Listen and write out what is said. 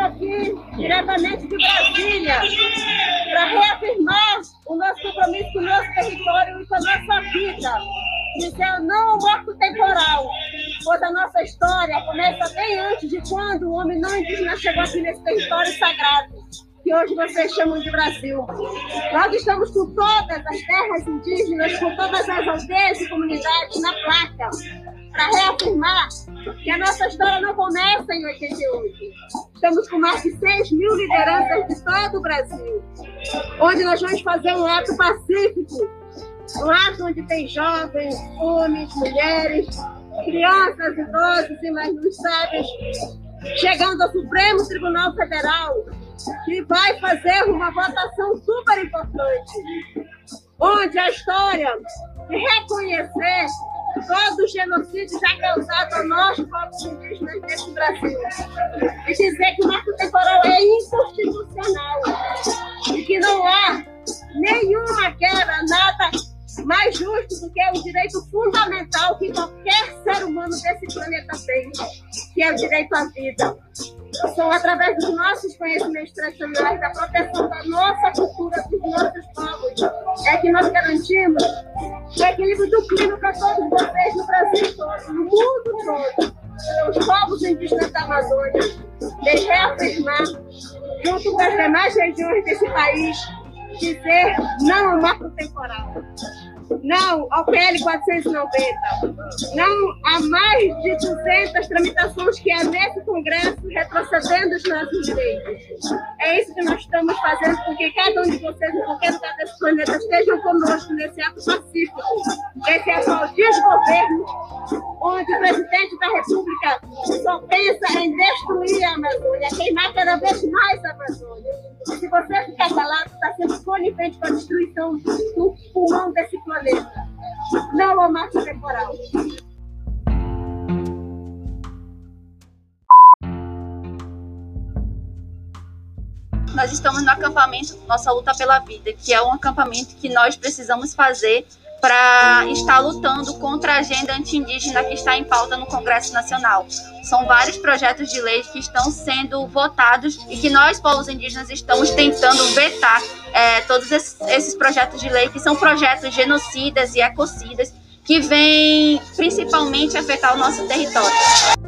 aqui diretamente de Brasília para reafirmar o nosso compromisso com o nosso território e com a nossa vida. Dizer não ao marco temporal, pois a nossa história começa bem antes de quando o homem não indígena chegou aqui nesse território sagrado que hoje vocês chamam de Brasil. Nós estamos com todas as terras indígenas, com todas as aldeias e comunidades na placa, para reafirmar que a nossa história não começa em 88. Estamos com mais de 6 mil lideranças de todo o Brasil, onde nós vamos fazer um ato pacífico, um ato onde tem jovens, homens, mulheres, crianças, idosos e mais não sábios, chegando ao Supremo Tribunal Federal, que vai fazer uma votação super importante, onde a história reconhecer todo o genocídio já causado a nós, povos indígenas desse Brasil. E dizer que o marco temporal é inconstitucional e que não há nenhuma quebra, nada mais justo do que o direito fundamental que qualquer ser humano desse planeta tem, que é o direito à vida. São através dos nossos conhecimentos tradicionais, da proteção da nossa cultura, dos nossos povos, é que nós garantimos o equilíbrio do clima para todos vocês no Brasil todo, no mundo todo. Os povos indígenas da Amazônia, de reafirmar, junto com as demais regiões desse país, dizer não ao marco temporal não ao PL 490, não há mais de 200 tramitações que é nesse Congresso retrocedendo os nossos direitos. É isso que nós estamos fazendo, porque cada um de vocês, em qualquer lugar desse planeta, estejam conosco nesse ato pacífico, esse atual desgoverno, onde o presidente da República só pensa em destruir a Amazônia, queimar cada vez mais a Amazônia. Se você ficar calado, conivente com a destruição do pulmão desse planeta. Marco temporal. Nós estamos no acampamento Nossa Luta pela Vida, que é um acampamento que nós precisamos fazer para estar lutando contra a agenda anti-indígena que está em pauta no Congresso Nacional. São vários projetos de lei que estão sendo votados e que nós, povos indígenas, estamos tentando vetar é, todos esses, esses projetos de lei, que são projetos genocidas e ecocidas, que vêm principalmente afetar o nosso território.